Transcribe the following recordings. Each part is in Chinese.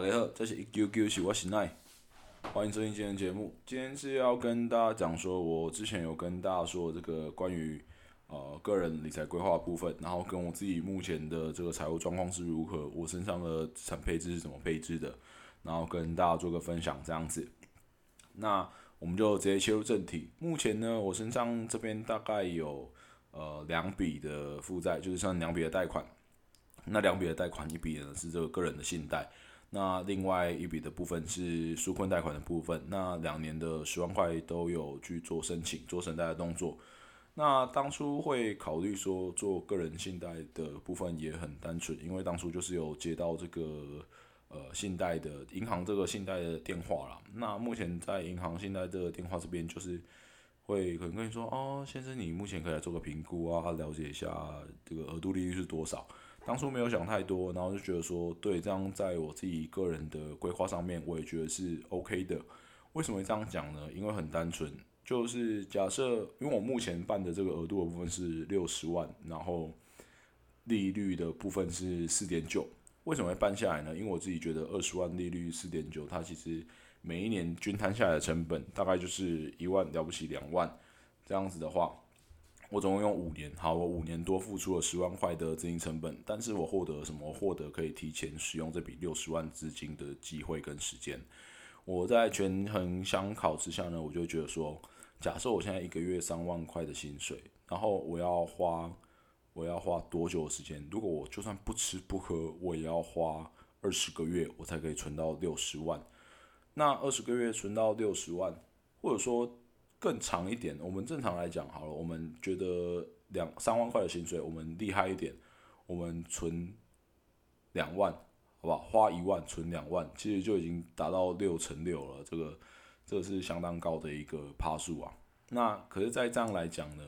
大家好，这是一九九是我是奈，欢迎收听今天的节目。今天是要跟大家讲说，我之前有跟大家说这个关于呃个人理财规划部分，然后跟我自己目前的这个财务状况是如何，我身上的资产配置是怎么配置的，然后跟大家做个分享这样子。那我们就直接切入正题。目前呢，我身上这边大概有呃两笔的负债，就是像两笔的贷款。那两笔的贷款，一笔呢是这个个人的信贷，那另外一笔的部分是纾困贷款的部分。那两年的十万块都有去做申请，做申贷的动作。那当初会考虑说做个人信贷的部分也很单纯，因为当初就是有接到这个呃信贷的银行这个信贷的电话啦。那目前在银行信贷这个电话这边就是会可能跟你说哦，先生你目前可以来做个评估啊，了解一下这个额度利率是多少。当初没有想太多，然后就觉得说，对，这样在我自己个人的规划上面，我也觉得是 OK 的。为什么会这样讲呢？因为很单纯，就是假设，因为我目前办的这个额度的部分是六十万，然后利率的部分是四点九。为什么会办下来呢？因为我自己觉得二十万利率四点九，它其实每一年均摊下来的成本大概就是一万了不起两万，这样子的话。我总共用五年，好，我五年多付出了十万块的资金成本，但是我获得什么？获得可以提前使用这笔六十万资金的机会跟时间。我在权衡相考之下呢，我就觉得说，假设我现在一个月三万块的薪水，然后我要花，我要花多久的时间？如果我就算不吃不喝，我也要花二十个月，我才可以存到六十万。那二十个月存到六十万，或者说。更长一点，我们正常来讲好了，我们觉得两三万块的薪水，我们厉害一点，我们存两万，好不好？花一万存两万，其实就已经达到六乘六了，这个这个是相当高的一个趴数啊。那可是，在这样来讲呢，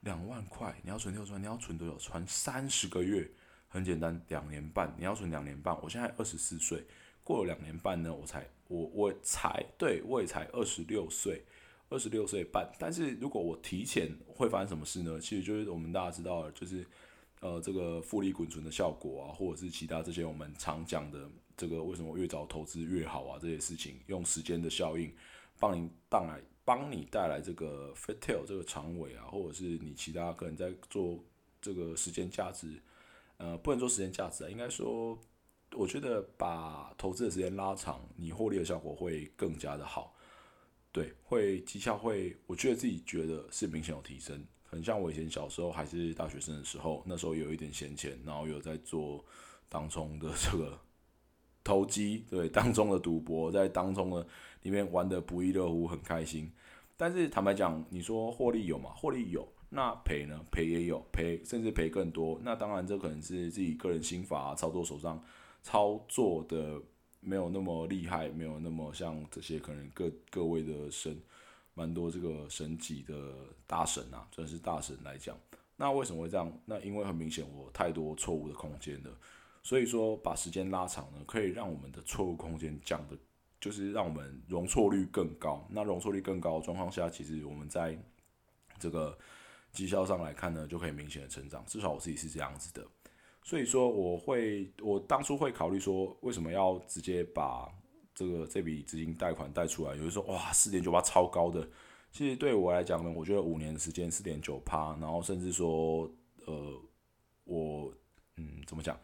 两万块你要存六十万，你要存多久？存三十个月，很简单，两年半，你要存两年半。我现在二十四岁，过了两年半呢，我才我我才对我也才二十六岁。二十六岁半，但是如果我提前会发生什么事呢？其实就是我们大家知道，就是呃这个复利滚存的效果啊，或者是其他这些我们常讲的这个为什么越早投资越好啊这些事情，用时间的效应帮你带来帮你带来这个 f a t tail 这个长尾啊，或者是你其他可能在做这个时间价值，呃不能说时间价值啊，应该说我觉得把投资的时间拉长，你获利的效果会更加的好。对，会绩效会，我觉得自己觉得是明显有提升。很像我以前小时候还是大学生的时候，那时候有一点闲钱，然后有在做当中的这个投机，对，当中的赌博，在当中的里面玩的不亦乐乎，很开心。但是坦白讲，你说获利有吗？获利有，那赔呢？赔也有，赔甚至赔更多。那当然，这可能是自己个人心法啊操作手上操作的。没有那么厉害，没有那么像这些可能各各位的神，蛮多这个神级的大神啊，真的是大神来讲。那为什么会这样？那因为很明显我太多错误的空间了，所以说把时间拉长呢，可以让我们的错误空间降的，就是让我们容错率更高。那容错率更高的状况下，其实我们在这个绩效上来看呢，就可以明显的成长。至少我自己是这样子的。所以说，我会，我当初会考虑说，为什么要直接把这个这笔资金贷款贷出来？有人说，哇，四点九八超高的。其实对我来讲呢，我觉得五年时间四点九趴，然后甚至说，呃，我，嗯，怎么讲，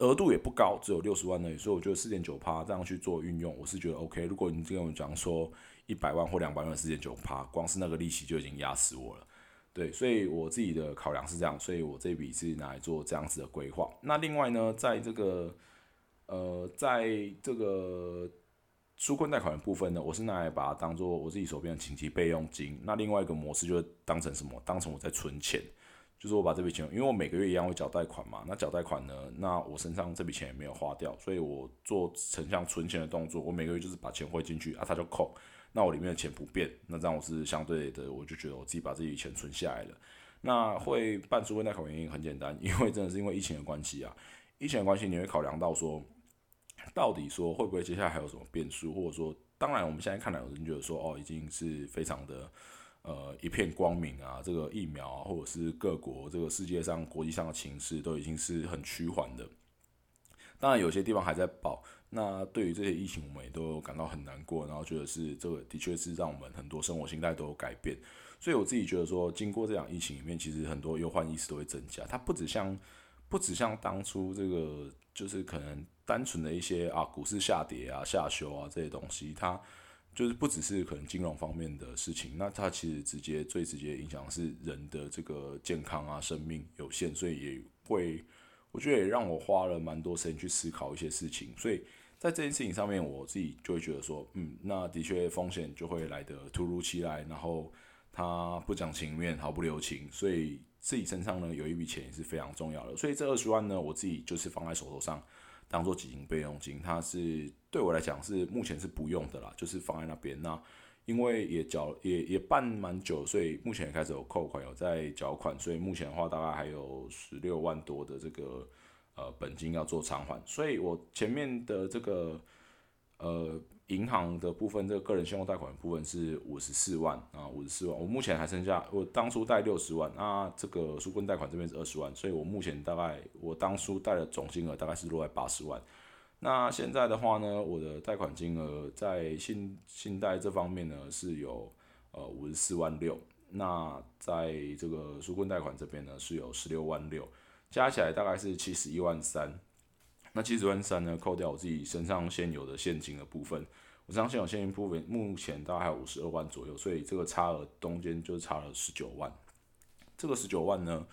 额度也不高，只有六十万而已。所以我觉得四点九趴这样去做运用，我是觉得 OK。如果你跟我讲说一百万或两百万四点九趴，光是那个利息就已经压死我了。对，所以我自己的考量是这样，所以我这笔是拿来做这样子的规划。那另外呢，在这个呃，在这个纾困贷款的部分呢，我是拿来把它当做我自己手边的紧急备用金。那另外一个模式就是当成什么？当成我在存钱，就是我把这笔钱，因为我每个月一样会缴贷款嘛。那缴贷款呢，那我身上这笔钱也没有花掉，所以我做成像存钱的动作，我每个月就是把钱汇进去啊，它就扣。那我里面的钱不变，那这样我是相对的，我就觉得我自己把自己钱存下来了。那会办出问贷款原因很简单，因为真的是因为疫情的关系啊。疫情的关系，你会考量到说，到底说会不会接下来还有什么变数，或者说，当然我们现在看来有人觉得说，哦，已经是非常的呃一片光明啊，这个疫苗啊，或者是各国这个世界上国际上的情势都已经是很趋缓的。当然有些地方还在爆。那对于这些疫情，我们也都感到很难过，然后觉得是这个的确是让我们很多生活心态都有改变。所以我自己觉得说，经过这场疫情里面，其实很多忧患意识都会增加。它不止像不止像当初这个，就是可能单纯的一些啊股市下跌啊下修啊这些东西，它就是不只是可能金融方面的事情，那它其实直接最直接影响是人的这个健康啊生命有限，所以也会我觉得也让我花了蛮多时间去思考一些事情，所以。在这件事情上面，我自己就会觉得说，嗯，那的确风险就会来得突如其来，然后他不讲情面，毫不留情，所以自己身上呢有一笔钱也是非常重要的。所以这二十万呢，我自己就是放在手头上，当做基金备用金。它是对我来讲是目前是不用的啦，就是放在那边。那因为也缴也也办蛮久，所以目前也开始有扣款，有在缴款，所以目前的话大概还有十六万多的这个。呃，本金要做偿还，所以我前面的这个呃银行的部分，这个个人信用贷款部分是五十四万啊，五十四万。我目前还剩下，我当初贷六十万，那这个纾困贷款这边是二十万，所以我目前大概我当初贷的总金额大概是落在八十万。那现在的话呢，我的贷款金额在信信贷这方面呢是有呃五十四万六，那在这个纾困贷款这边呢是有十六万六。加起来大概是七十一万三，那七十万三呢？扣掉我自己身上现有的现金的部分，我身上现有现金部分目前大概还有五十二万左右，所以这个差额中间就差了十九万。这个十九万呢，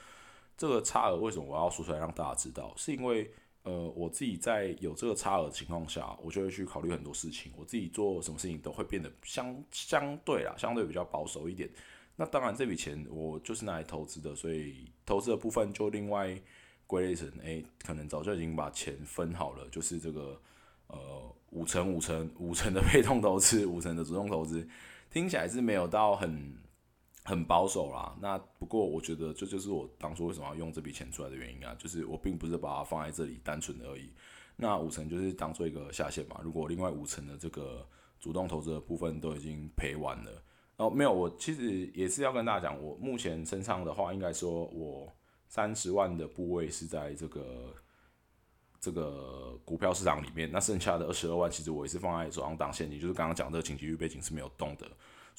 这个差额为什么我要说出来让大家知道？是因为呃，我自己在有这个差额情况下，我就会去考虑很多事情，我自己做什么事情都会变得相相对啦，相对比较保守一点。那当然，这笔钱我就是拿来投资的，所以投资的部分就另外归类成，哎，可能早就已经把钱分好了，就是这个呃五成五成五成的被动投资，五成的主动投资，听起来是没有到很很保守啦。那不过我觉得这就是我当初为什么要用这笔钱出来的原因啊，就是我并不是把它放在这里单纯的而已。那五成就是当做一个下限嘛，如果另外五成的这个主动投资的部分都已经赔完了。哦，没有，我其实也是要跟大家讲，我目前身上的话，应该说我三十万的部位是在这个这个股票市场里面，那剩下的二十二万，其实我也是放在手上当现金，就是刚刚讲这个紧急预备金是没有动的，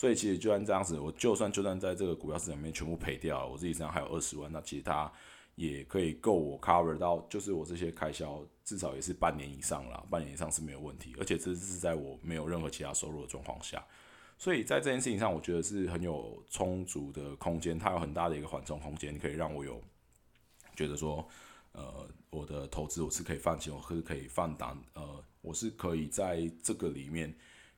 所以其实就算这样子，我就算就算在这个股票市场里面全部赔掉，我自己身上还有二十万，那其实它也可以够我 cover 到，就是我这些开销至少也是半年以上了，半年以上是没有问题，而且这是在我没有任何其他收入的状况下。所以在这件事情上，我觉得是很有充足的空间，它有很大的一个缓冲空间，可以让我有觉得说，呃，我的投资我是可以放心，我是可以放胆，呃，我是可以在这个里面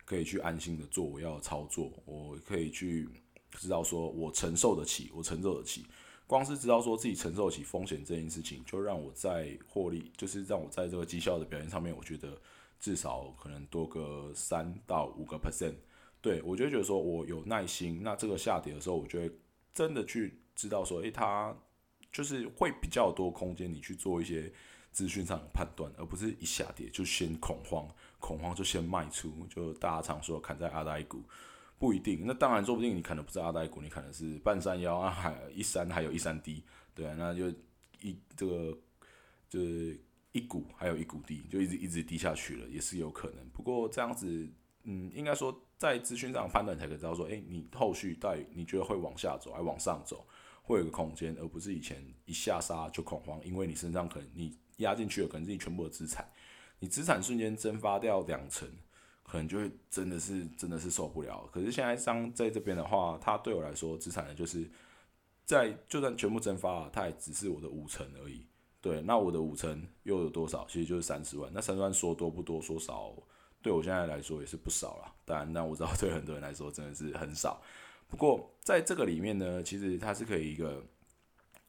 可以去安心的做我要的操作，我可以去知道说我承受得起，我承受得起，光是知道说自己承受得起风险这件事情，就让我在获利，就是让我在这个绩效的表现上面，我觉得至少可能多个三到五个 percent。对，我就觉得说，我有耐心，那这个下跌的时候，我就会真的去知道说，诶，它就是会比较多空间，你去做一些资讯上的判断，而不是一下跌就先恐慌，恐慌就先卖出，就大家常说砍在阿呆股，不一定，那当然说不定你可能不是阿呆股，你可能是半山腰啊，还一山还有一山低，对啊，那就一这个就是一股还有一股低，就一直一直低下去了，也是有可能。不过这样子，嗯，应该说。在资讯上判断才可知道说，哎，你后续到底你觉得会往下走，还往上走，会有个空间，而不是以前一下杀就恐慌，因为你身上可能你压进去了，可能是你全部的资产，你资产瞬间蒸发掉两成，可能就会真的是真的是受不了。可是现在商在这边的话，它对我来说资产呢，就是在就算全部蒸发了，它也只是我的五成而已。对，那我的五成又有多少？其实就是三十万。那三十万说多不多，说少。对我现在来说也是不少了，当然，但我知道 对很多人来说真的是很少。不过在这个里面呢，其实它是可以一个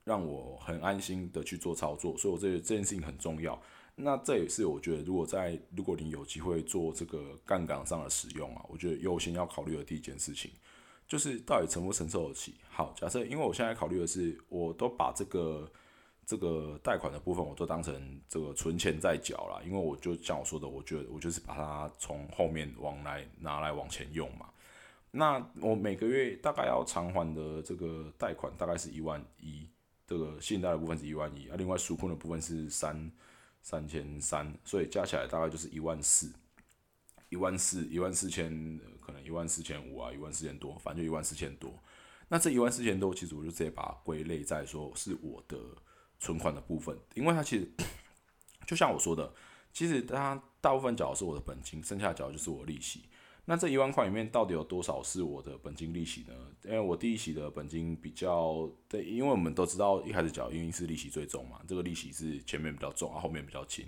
让我很安心的去做操作，所以我这这件事情很重要。那这也是我觉得，如果在如果你有机会做这个杠杆上的使用啊，我觉得优先要考虑的第一件事情，就是到底承不承受得起。好，假设因为我现在考虑的是，我都把这个。这个贷款的部分，我都当成这个存钱在缴了，因为我就像我说的，我觉得我就是把它从后面往来拿来往前用嘛。那我每个月大概要偿还的这个贷款大概是一万一，这个信贷的部分是一万一，啊，另外纾困的部分是三三千三，所以加起来大概就是一万四，一万四，一万四千，可能一万四千五啊，一万四千多，反正就一万四千多。那这一万四千多，其实我就直接把它归类在说是我的存款的部分，因为它其实就像我说的，其实它大部分缴的是我的本金，剩下缴的就是我的利息。那这一万块里面到底有多少是我的本金利息呢？因为我第一期的本金比较对，因为我们都知道一开始缴，因为是利息最重嘛，这个利息是前面比较重，啊后面比较轻。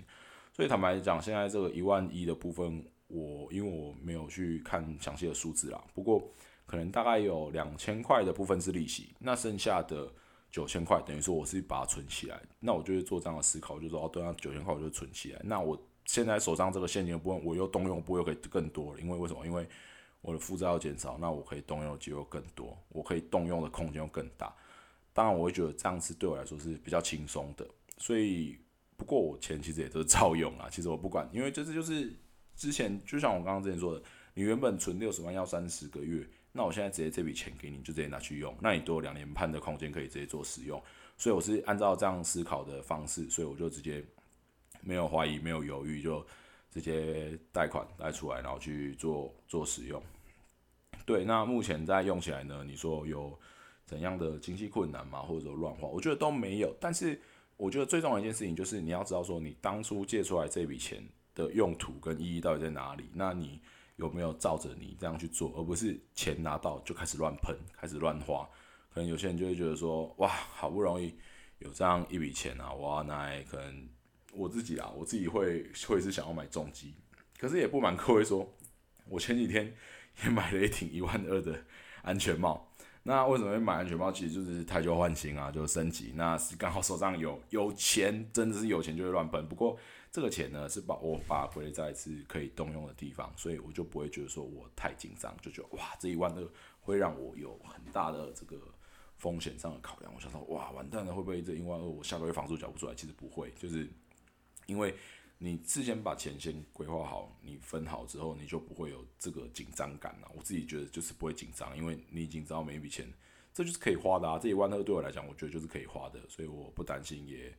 所以坦白讲，现在这个一万一的部分，我因为我没有去看详细的数字啦，不过可能大概有两千块的部分是利息，那剩下的九千块等于说我是把它存起来，那我就会做这样的思考，就是说哦，对啊，九千块我就存起来，那我。现在手上这个现金的部分，我又动用不又可以更多了，因为为什么？因为我的负债要减少，那我可以动用的机会更多，我可以动用的空间又更大。当然，我会觉得这样子对我来说是比较轻松的。所以，不过我钱其实也都是照用啊。其实我不管，因为这次就是之前就像我刚刚之前说的，你原本存六十万要三十个月，那我现在直接这笔钱给你，就直接拿去用，那你都有两年半的空间可以直接做使用。所以我是按照这样思考的方式，所以我就直接。没有怀疑，没有犹豫，就直接贷款贷出来，然后去做做使用。对，那目前在用起来呢？你说有怎样的经济困难吗？或者说乱花？我觉得都没有。但是我觉得最重要一件事情就是你要知道说，你当初借出来这笔钱的用途跟意义到底在哪里？那你有没有照着你这样去做，而不是钱拿到就开始乱喷，开始乱花？可能有些人就会觉得说，哇，好不容易有这样一笔钱啊，我要拿来可能。我自己啊，我自己会会是想要买重机，可是也不瞒各位说，我前几天也买了一顶一万二的安全帽。那为什么会买安全帽？其实就是太旧换新啊，就升级。那是刚好手上有有钱，真的是有钱就会乱喷。不过这个钱呢，是把我把回来在是可以动用的地方，所以我就不会觉得说我太紧张，就觉得哇，这一万二会让我有很大的这个风险上的考量。我想说，哇，完蛋了，会不会这一万二我下个月房租缴不出来？其实不会，就是。因为你事先把钱先规划好，你分好之后，你就不会有这个紧张感了。我自己觉得就是不会紧张，因为你已经知道每一笔钱，这就是可以花的啊。这一万二对我来讲，我觉得就是可以花的，所以我不担心，也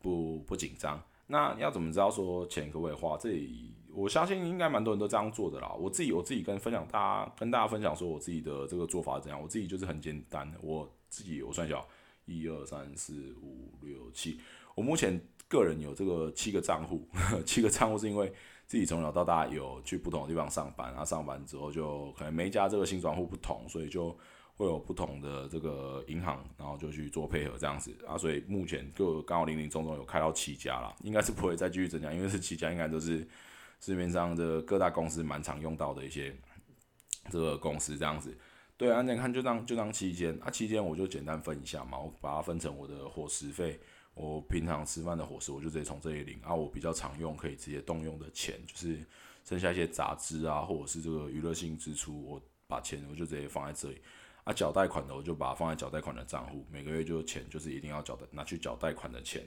不不紧张。那要怎么知道说钱可不可以花？这里我相信应该蛮多人都这样做的啦。我自己我自己跟分享大家跟大家分享说我自己的这个做法怎样。我自己就是很简单，我自己我算一下，一二三四五六七，我目前。个人有这个七个账户，七个账户是因为自己从小到大有去不同的地方上班，然后上班之后就可能每家这个新转户不同，所以就会有不同的这个银行，然后就去做配合这样子啊，所以目前就刚好零零总总有开到七家了，应该是不会再继续增加，因为这七家应该都是市面上的各大公司蛮常用到的一些这个公司这样子。对啊，你看就当就当期间啊，期间我就简单分一下嘛，我把它分成我的伙食费。我平常吃饭的伙食，我就直接从这里领啊。我比较常用可以直接动用的钱，就是剩下一些杂支啊，或者是这个娱乐性支出，我把钱我就直接放在这里啊。缴贷款的我就把它放在缴贷款的账户，每个月就钱就是一定要缴的，拿去缴贷款的钱。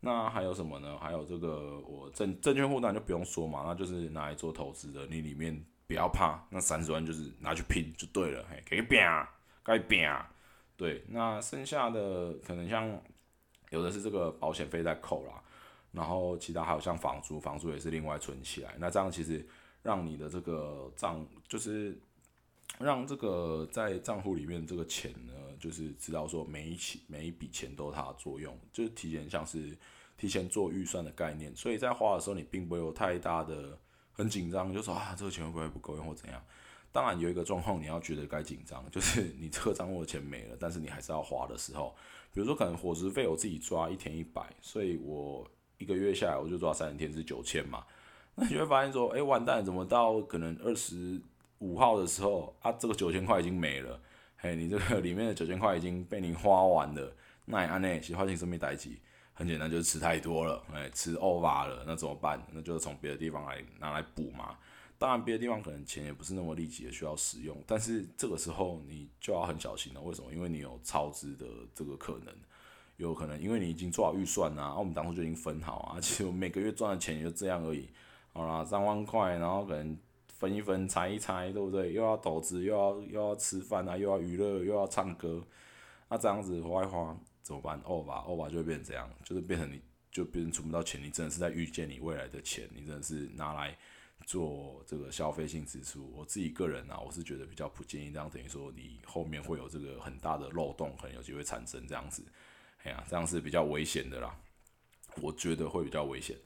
那还有什么呢？还有这个我证证券户当然就不用说嘛，那就是拿来做投资的，你里面不要怕，那三十万就是拿去拼就对了，嘿，给拼，该拼。对，那剩下的可能像。有的是这个保险费在扣啦，然后其他还有像房租，房租也是另外存起来。那这样其实让你的这个账，就是让这个在账户里面这个钱呢，就是知道说每一起每一笔钱都有它的作用，就是提前像是提前做预算的概念。所以在花的时候，你并不会有太大的很紧张，就说啊这个钱会不会不够用或怎样。当然有一个状况你要觉得该紧张，就是你这个账户的钱没了，但是你还是要花的时候。比如说，可能伙食费我自己抓一天一百，所以我一个月下来我就抓三十天是九千嘛。那你会发现说，哎，完蛋，怎么到可能二十五号的时候啊，这个九千块已经没了，嘿，你这个里面的九千块已经被你花完了。那安内喜欢性生命代级，很简单，就是吃太多了，哎，吃 over 了，那怎么办？那就是从别的地方来拿来补嘛。当然，别的地方可能钱也不是那么立即的需要使用，但是这个时候你就要很小心了。为什么？因为你有超支的这个可能，有可能因为你已经做好预算啊，我们当初就已经分好啊，其实每个月赚的钱也就这样而已。好啦，三万块，然后可能分一分，拆一拆，对不对？又要投资，又要又要吃饭啊，又要娱乐，又要唱歌，那这样子花一花怎么办？哦吧，哦吧就会变成这样，就是变成你。就别人存不到钱，你真的是在预见你未来的钱，你真的是拿来做这个消费性支出。我自己个人啊，我是觉得比较不建议这样，等于说你后面会有这个很大的漏洞，可能有机会产生这样子，哎呀，这样是比较危险的啦。我觉得会比较危险。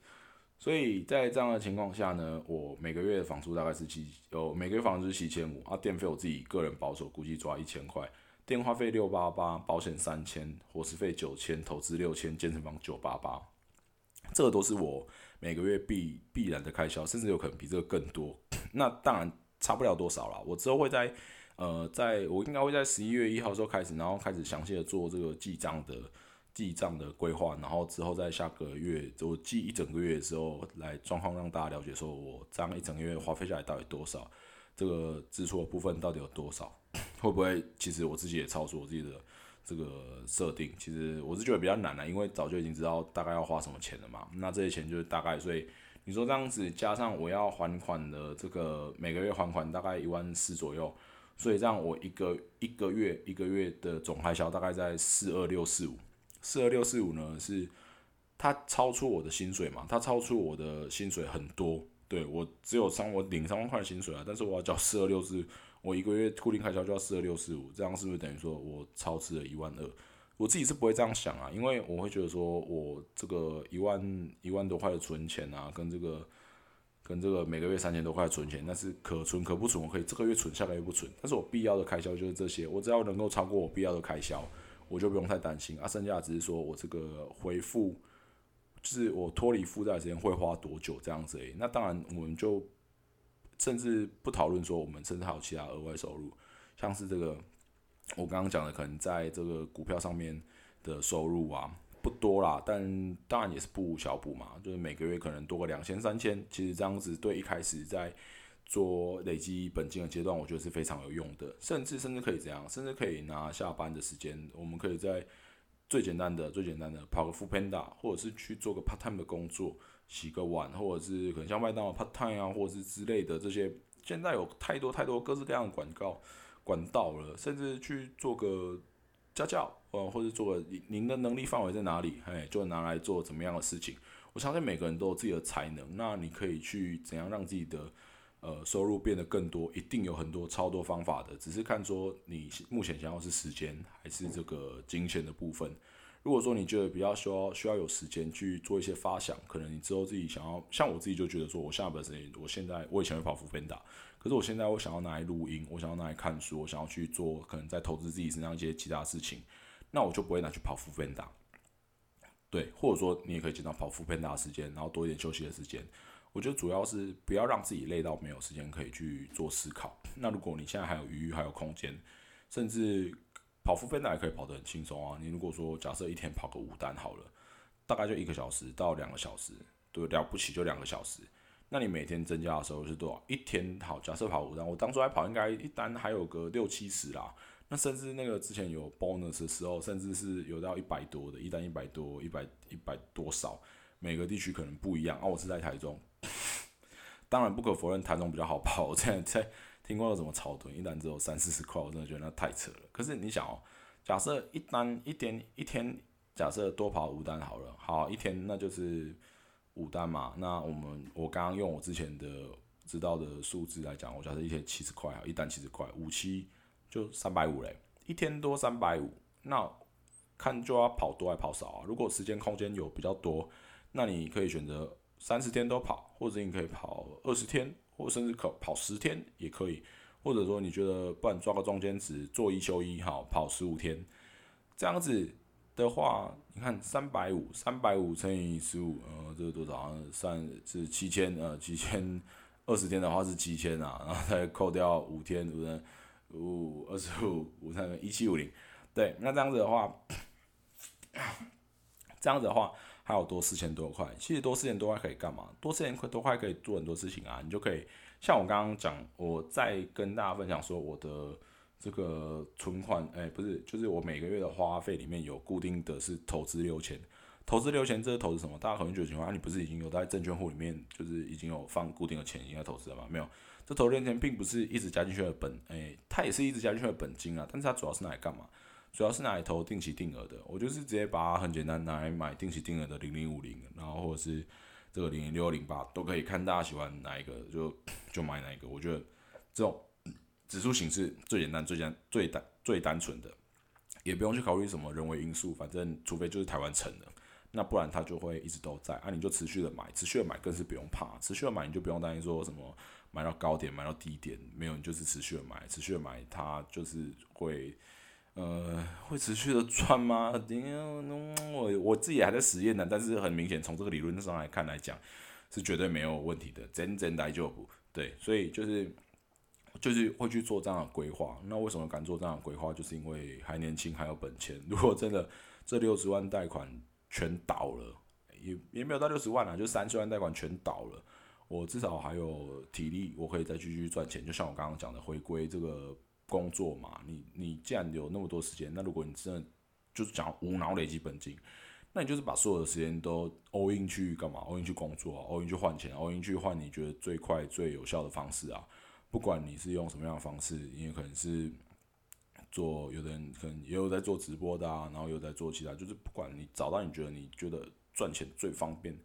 所以在这样的情况下呢，我每个月的房租大概是七，有每个月房租是七千五啊，电费我自己个人保守估计抓一千块，电话费六八八，保险三千，伙食费九千，投资六千，健身房九八八，这个都是我每个月必必然的开销，甚至有可能比这个更多。那当然差不了多少了。我之后会在呃，在我应该会在十一月一号时候开始，然后开始详细的做这个记账的。记账的规划，然后之后在下个月我记一整个月的时候来状况让大家了解，说我这样一整个月花费下来到底多少，这个支出的部分到底有多少，会不会其实我自己也超出我自己的这个设定？其实我是觉得比较难了，因为早就已经知道大概要花什么钱了嘛。那这些钱就是大概，所以你说这样子加上我要还款的这个每个月还款大概一万四左右，所以这样我一个一个月一个月的总开销大概在四二六四五。四二六四五呢，是它超出我的薪水嘛？它超出我的薪水很多，对我只有三我领三万块薪水啊，但是我要交四二六四，我一个月固定开销就要四二六四五，这样是不是等于说我超支了一万二？我自己是不会这样想啊，因为我会觉得说我这个一万一万多块的存钱啊，跟这个跟这个每个月三千多块存钱，那是可存可不存，我可以这个月存，下个月不存，但是我必要的开销就是这些，我只要能够超过我必要的开销。我就不用太担心啊，剩下只是说我这个回复，就是我脱离负债时间会花多久这样子诶。那当然，我们就甚至不讨论说我们甚至还有其他额外收入，像是这个我刚刚讲的，可能在这个股票上面的收入啊，不多啦，但当然也是不小补嘛，就是每个月可能多个两千三千，其实这样子对一开始在。做累积本金的阶段，我觉得是非常有用的，甚至甚至可以怎样，甚至可以拿下班的时间，我们可以在最简单的、最简单的跑个 f Panda，或者是去做个 part time 的工作，洗个碗，或者是可能像麦当劳 part time 啊，或者是之类的这些，现在有太多太多各式各样的广告管道了，甚至去做个家教，呃，或者做个您的能力范围在哪里，哎，就拿来做怎么样的事情。我相信每个人都有自己的才能，那你可以去怎样让自己的。呃，收入变得更多，一定有很多超多方法的，只是看说你目前想要是时间还是这个金钱的部分。如果说你觉得比较需要需要有时间去做一些发想，可能你之后自己想要，像我自己就觉得说，我下班时间，我现在我以前会跑副边打，可是我现在我想要拿来录音，我想要拿来看书，我想要去做可能在投资自己身上一些其他事情，那我就不会拿去跑副边打。对，或者说你也可以减少跑副边打的时间，然后多一点休息的时间。我觉得主要是不要让自己累到没有时间可以去做思考。那如果你现在还有余裕、还有空间，甚至跑副分的还可以跑得很轻松啊。你如果说假设一天跑个五单好了，大概就一个小时到两个小时，对，了不起就两个小时。那你每天增加的时候是多少？一天好，假设跑五单，我当初还跑应该一单还有个六七十啦。那甚至那个之前有 bonus 的时候，甚至是有到一百多的，一单一百多，一百一百多少，每个地区可能不一样啊。我是在台中。当然不可否认，台中比较好跑。我之前在听过有什么草屯一单只有三四十块，我真的觉得那太扯了。可是你想哦，假设一单一天一天，假设多跑五单好了，好一天那就是五单嘛。那我们我刚刚用我之前的知道的数字来讲，我假设一天七十块啊，一单七十块，五七就三百五嘞，一天多三百五，那看就要跑多还跑少啊？如果时间空间有比较多，那你可以选择。三十天都跑，或者你可以跑二十天，或甚至可跑十天也可以。或者说你觉得不然抓个中间值，做一休一，好跑十五天，这样子的话，你看三百五，三百五乘以十五，呃，这是多少？三是七千，呃，七千二十天的话是七千啊，然后再扣掉五天，五天五二十五五三一七五零，对，那这样子的话，这样子的话。还有多四千多块，其实多四千多块可以干嘛？多四千块多块可以做很多事情啊！你就可以像我刚刚讲，我在跟大家分享说我的这个存款，哎，不是，就是我每个月的花费里面有固定的是投资六千，投资六千，这是投资什么？大家可能觉得情况，你不是已经有在证券户里面，就是已经有放固定的钱应该投资了吗？没有，这投六千并不是一直加进去的本，哎，它也是一直加进去的本金啊，但是它主要是拿来干嘛？主要是拿来投定期定额的。我就是直接把它很简单拿来买定期定额的零零五零，然后或者是这个零零六零八都可以，看大家喜欢哪一个就就买哪一个。我觉得这种指数形式最简单、最简最单最单纯的，也不用去考虑什么人为因素，反正除非就是台湾成的，那不然它就会一直都在啊，你就持续的买，持续的买更是不用怕，持续的买你就不用担心说什么。买到高点，买到低点，没有你就是持续的买，持续的买，它就是会，呃，会持续的赚吗？我我自己还在实验呢，但是很明显从这个理论上来看来讲，是绝对没有问题的，真真大就不对，所以就是就是会去做这样的规划。那为什么敢做这样的规划？就是因为还年轻，还有本钱。如果真的这六十万贷款全倒了，也也没有到六十万啊，就三十万贷款全倒了。我至少还有体力，我可以再继续赚钱。就像我刚刚讲的，回归这个工作嘛。你你既然有那么多时间，那如果你真的就是讲无脑累积本金，那你就是把所有的时间都 all in 去干嘛？all in 去工作，all in 去换钱，all in 去换你觉得最快最有效的方式啊。不管你是用什么样的方式，因为可能是做有的人可能也有在做直播的啊，然后有在做其他，就是不管你找到你觉得你觉得赚钱最方便。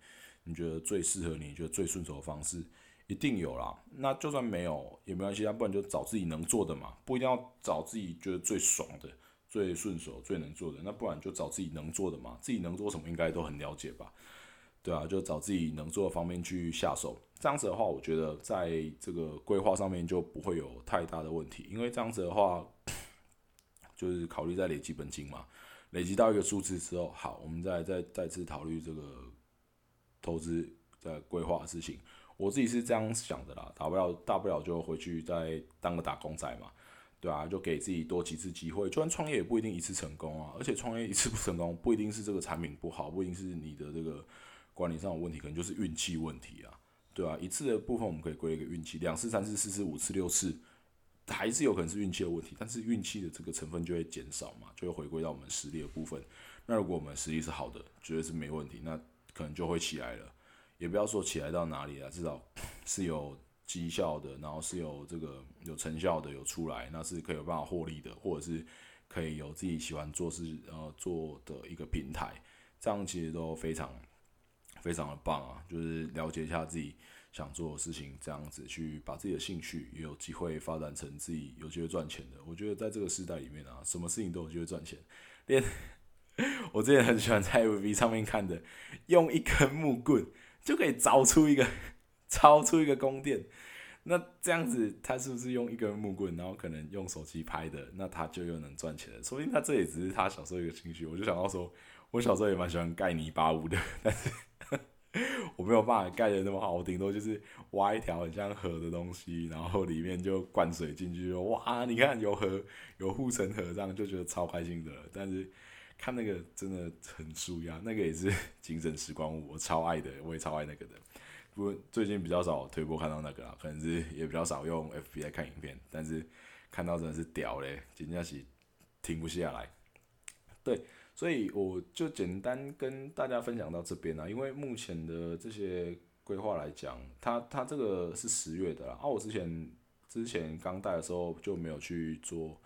你觉得最适合你、觉得最顺手的方式，一定有啦。那就算没有也没关系，那不然就找自己能做的嘛。不一定要找自己觉得最爽的、最顺手、最能做的。那不然就找自己能做的嘛。自己能做什么，应该都很了解吧？对啊，就找自己能做的方面去下手。这样子的话，我觉得在这个规划上面就不会有太大的问题。因为这样子的话，就是考虑在累积本金嘛。累积到一个数字之后，好，我们再再再次考虑这个。投资的规划的事情，我自己是这样想的啦，大不了大不了就回去再当个打工仔嘛，对啊，就给自己多几次机会，就算创业也不一定一次成功啊，而且创业一次不成功，不一定是这个产品不好，不一定是你的这个管理上有问题，可能就是运气问题啊，对啊，一次的部分我们可以归一个运气，两次、三次、四次、五次、六次，还是有可能是运气的问题，但是运气的这个成分就会减少嘛，就会回归到我们实力的部分。那如果我们实力是好的，绝对是没问题，那。可能就会起来了，也不要说起来到哪里了，至少是有绩效的，然后是有这个有成效的，有出来，那是可以有办法获利的，或者是可以有自己喜欢做事呃做的一个平台，这样其实都非常非常的棒啊！就是了解一下自己想做的事情，这样子去把自己的兴趣也有机会发展成自己有机会赚钱的。我觉得在这个时代里面啊，什么事情都有机会赚钱，连。我之前很喜欢在 F B 上面看的，用一根木棍就可以凿出一个，凿出一个宫殿。那这样子，他是不是用一根木棍，然后可能用手机拍的，那他就又能赚钱了？说不定他这也只是他小时候一个兴趣。我就想到说，我小时候也蛮喜欢盖泥巴屋的，但是我没有办法盖的那么好，我顶多就是挖一条很像河的东西，然后里面就灌水进去，哇，你看有河，有护城河，这样就觉得超开心的。但是。看那个真的很舒压，那个也是 精神时光屋，我超爱的，我也超爱那个的。不过最近比较少推播看到那个啦，可能是也比较少用 FB 来看影片，但是看到真的是屌嘞，真的是停不下来。对，所以我就简单跟大家分享到这边啦，因为目前的这些规划来讲，它它这个是十月的啦，啊，我之前之前刚带的时候就没有去做。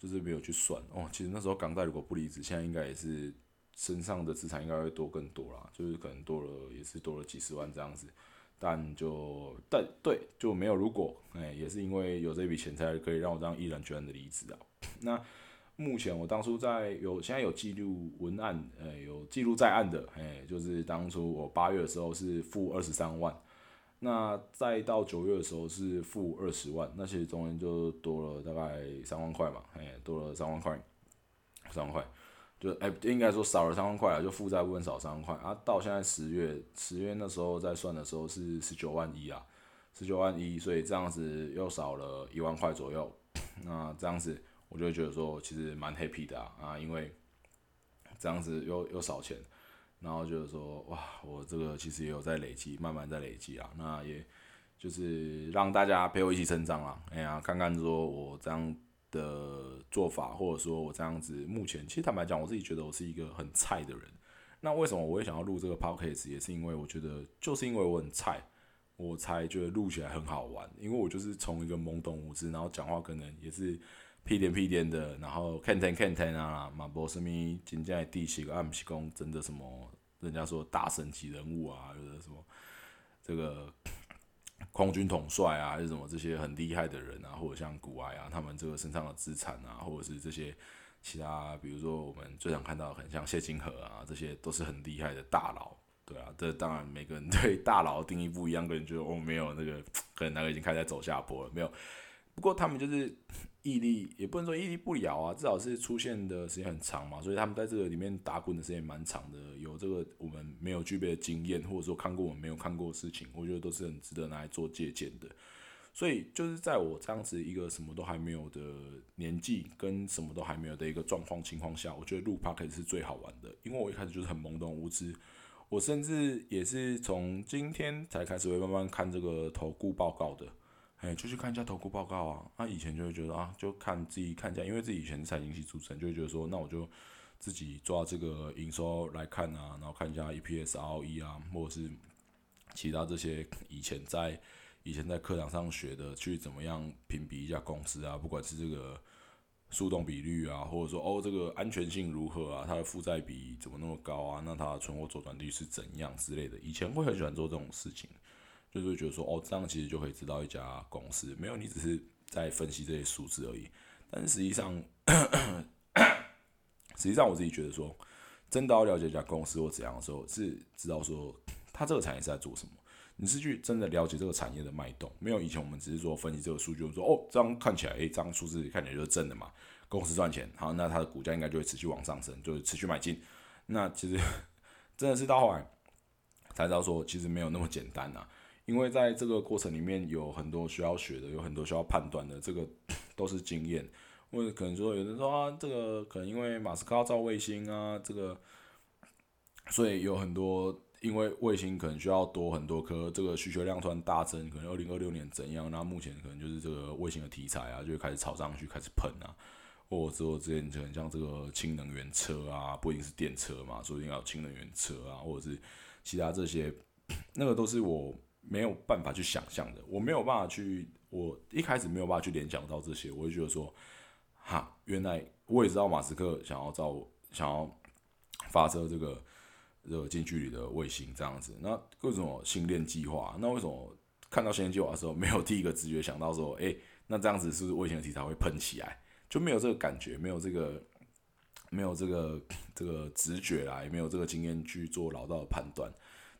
就是没有去算哦，其实那时候港贷如果不离职，现在应该也是身上的资产应该会多更多啦，就是可能多了也是多了几十万这样子，但就但对就没有如果，哎，也是因为有这笔钱才可以让我这样毅然决然的离职啊。那目前我当初在有现在有记录文案，呃，有记录在案的，哎，就是当初我八月的时候是负二十三万。那再到九月的时候是负二十万，那其实中间就多了大概三万块嘛，哎，多了三万块，三万块，就哎应该说少了三万块啊，就负债部分少三万块啊。到现在十月，十月那时候在算的时候是十九万一啊，十九万一，所以这样子又少了一万块左右。那这样子我就觉得说其实蛮 happy 的，啊，因为这样子又又少钱。然后就是说，哇，我这个其实也有在累积，慢慢在累积啊。那也就是让大家陪我一起成长啊。哎呀，看看说我这样的做法，或者说我这样子，目前其实坦白讲，我自己觉得我是一个很菜的人。那为什么我会想要录这个 podcast？也是因为我觉得，就是因为我很菜，我才觉得录起来很好玩。因为我就是从一个懵懂无知，然后讲话可能也是屁颠屁颠的，然后看天看天啊，嘛无什么真正的地势，啊，毋是讲真的什么，人家说大神级人物啊，有的什么这个空军统帅啊，还是什么这些很厉害的人啊，或者像古埃啊，他们这个身上的资产啊，或者是这些其他，比如说我们最常看到很像谢金河啊，这些都是很厉害的大佬，对啊，这当然每个人对大佬定义不一样，个人觉得哦没有那个，可能那个已经开始走下坡了，没有。不过他们就是毅力，也不能说屹立不了啊，至少是出现的时间很长嘛，所以他们在这个里面打滚的时间蛮长的，有这个我们没有具备的经验，或者说看过我们没有看过的事情，我觉得都是很值得拿来做借鉴的。所以就是在我这样子一个什么都还没有的年纪，跟什么都还没有的一个状况情况下，我觉得录 p o d 是最好玩的，因为我一开始就是很懵懂无知，我甚至也是从今天才开始会慢慢看这个投顾报告的。哎，就去看一下投顾报告啊！那以前就会觉得啊，就看自己看一下，因为自己以前是财经系出身，就会觉得说，那我就自己抓这个营收来看啊，然后看一下 EPS、ROE 啊，或者是其他这些以前在以前在课堂上学的，去怎么样评比一家公司啊，不管是这个速动比率啊，或者说哦这个安全性如何啊，它的负债比怎么那么高啊，那它的存货周转率是怎样之类的，以前会很喜欢做这种事情。就是觉得说，哦，这样其实就可以知道一家公司没有你只是在分析这些数字而已。但实际上，实际上我自己觉得说，真的要了解一家公司或怎样的时候，是知道说它这个产业是在做什么。你是去真的了解这个产业的脉动，没有以前我们只是说分析这个数据，说哦，这样看起来，诶，这样数字看起来就是正的嘛，公司赚钱，好，那它的股价应该就会持续往上升，就是持续买进。那其实 真的是到后来才知道说，其实没有那么简单呐。因为在这个过程里面有很多需要学的，有很多需要判断的，这个 都是经验。或者可能说有人说啊，这个可能因为马斯克造卫星啊，这个所以有很多因为卫星可能需要多很多颗，这个需求量突然大增，可能二零二六年怎样？那目前可能就是这个卫星的题材啊，就会开始炒上去，开始喷啊。或者说之前就很像这个氢能源车啊，不一定是电车嘛，说一定要氢能源车啊，或者是其他这些，那个都是我。没有办法去想象的，我没有办法去，我一开始没有办法去联想到这些，我就觉得说，哈，原来我也知道马斯克想要造，想要发射这个这个近距离的卫星这样子，那各种星链计划，那为什么看到星链计划的时候，没有第一个直觉想到说，哎，那这样子是不是卫星的题材会喷起来？就没有这个感觉，没有这个，没有这个这个直觉啦，也没有这个经验去做老道的判断。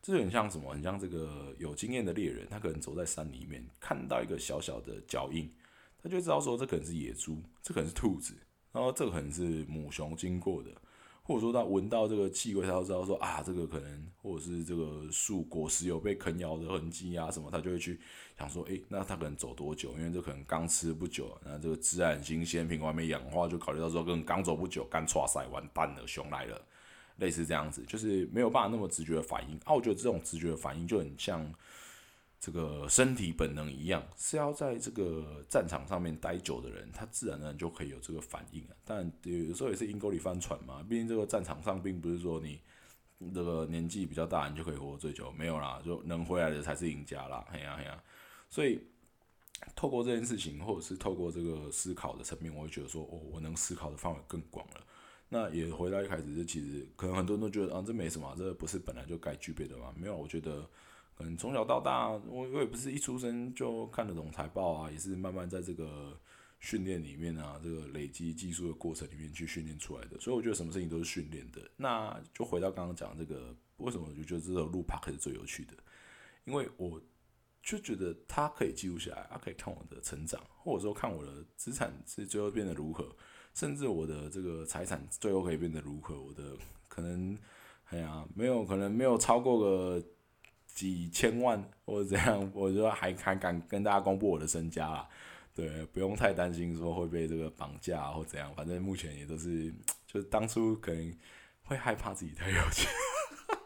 这很像什么？很像这个有经验的猎人，他可能走在山里面，看到一个小小的脚印，他就知道说这可能是野猪，这可能是兔子，然后这个可能是母熊经过的，或者说他闻到这个气味，他就知道说啊，这个可能或者是这个树果实有被啃咬的痕迹啊什么，他就会去想说，诶，那他可能走多久？因为这可能刚吃不久，那这个自然新鲜，苹果还没氧化，就考虑到说，可能刚走不久，刚抓塞完蛋了，熊来了。类似这样子，就是没有办法那么直觉的反应啊。我觉得这种直觉的反应就很像这个身体本能一样，是要在这个战场上面待久的人，他自然而然就可以有这个反应啊。但有时候也是阴沟里翻船嘛，毕竟这个战场上并不是说你这个年纪比较大，你就可以活最久，没有啦，就能回来的才是赢家啦。嘿呀嘿呀，所以透过这件事情，或者是透过这个思考的层面，我会觉得说，哦，我能思考的范围更广了。那也回到一开始，就其实可能很多人都觉得啊，这没什么，这不是本来就该具备的嘛？没有，我觉得可能从小到大，我我也不是一出生就看得懂财报啊，也是慢慢在这个训练里面啊，这个累积技术的过程里面去训练出来的。所以我觉得什么事情都是训练的。那就回到刚刚讲这个，为什么我就觉得这个路 p 是最有趣的？因为我就觉得它可以记录下来，它可以看我的成长，或者说看我的资产是最后变得如何。甚至我的这个财产最后可以变得如何？我的可能，哎呀，没有可能没有超过个几千万或者怎样，我觉得还还敢跟大家公布我的身家啦。对，不用太担心说会被这个绑架或怎样，反正目前也都是，就当初可能会害怕自己太有钱，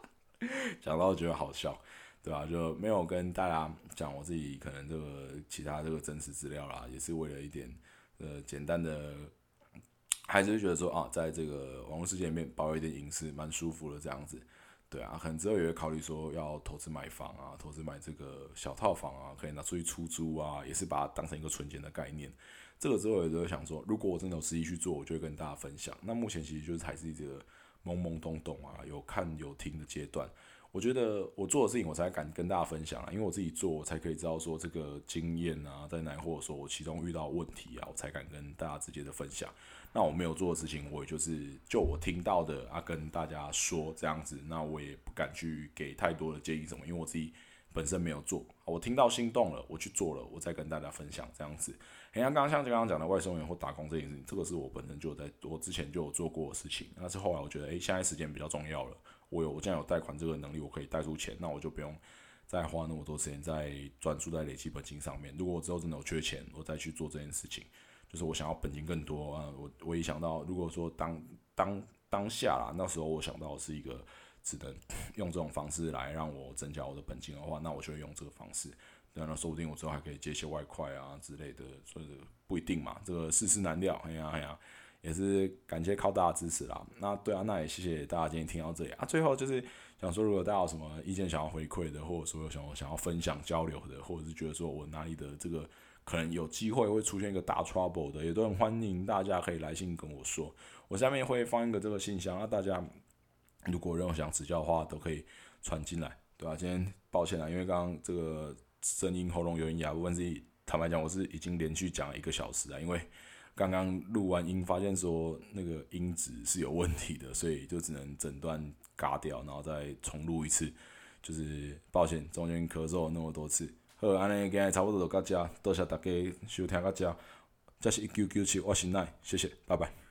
讲到觉得好笑，对吧？就没有跟大家讲我自己可能这个其他这个真实资料啦，也是为了一点呃简单的。还是觉得说啊，在这个网络世界里面保有一点隐私，蛮舒服的这样子。对啊，可能之后也会考虑说要投资买房啊，投资买这个小套房啊，可以拿出去出租啊，也是把它当成一个存钱的概念。这个之后也都想说，如果我真的有实际去做，我就会跟大家分享。那目前其实就是还是一个懵懵懂懂啊，有看有听的阶段。我觉得我做的事情，我才敢跟大家分享啊，因为我自己做，我才可以知道说这个经验啊在哪，或者说我其中遇到问题啊，我才敢跟大家直接的分享。那我没有做的事情，我也就是就我听到的啊，跟大家说这样子，那我也不敢去给太多的建议什么，因为我自己本身没有做，我听到心动了，我去做了，我再跟大家分享这样子。像刚刚像刚刚讲的外送员或打工这件事情，这个是我本身就在我之前就有做过的事情，那是后来我觉得，诶，现在时间比较重要了，我有我现在有贷款这个能力，我可以贷出钱，那我就不用再花那么多时间在专注在累积本金上面。如果我之后真的有缺钱，我再去做这件事情。就是我想要本金更多啊，我我一想到，如果说当当当下啦，那时候我想到是一个只能用这种方式来让我增加我的本金的话，那我就会用这个方式。那说不定我之后还可以接些外快啊之类的，所以不一定嘛，这个世事难料。哎呀哎呀，也是感谢靠大家支持啦。那对啊，那也谢谢大家今天听到这里啊。最后就是想说，如果大家有什么意见想要回馈的，或者说有想想要分享交流的，或者是觉得说我哪里的这个。可能有机会会出现一个大 trouble 的，也都很欢迎大家可以来信跟我说。我下面会放一个这个信箱，那大家如果任何想指教的话，都可以传进来，对吧？今天抱歉啊，因为刚刚这个声音喉咙有点哑，部分是坦白讲，我是已经连续讲了一个小时了，因为刚刚录完音，发现说那个音质是有问题的，所以就只能整段嘎掉，然后再重录一次。就是抱歉，中间咳嗽那么多次。好，安尼今日差不多就到遮，多谢大家收听到遮，遮是一九九七，我是奈，谢谢，拜拜。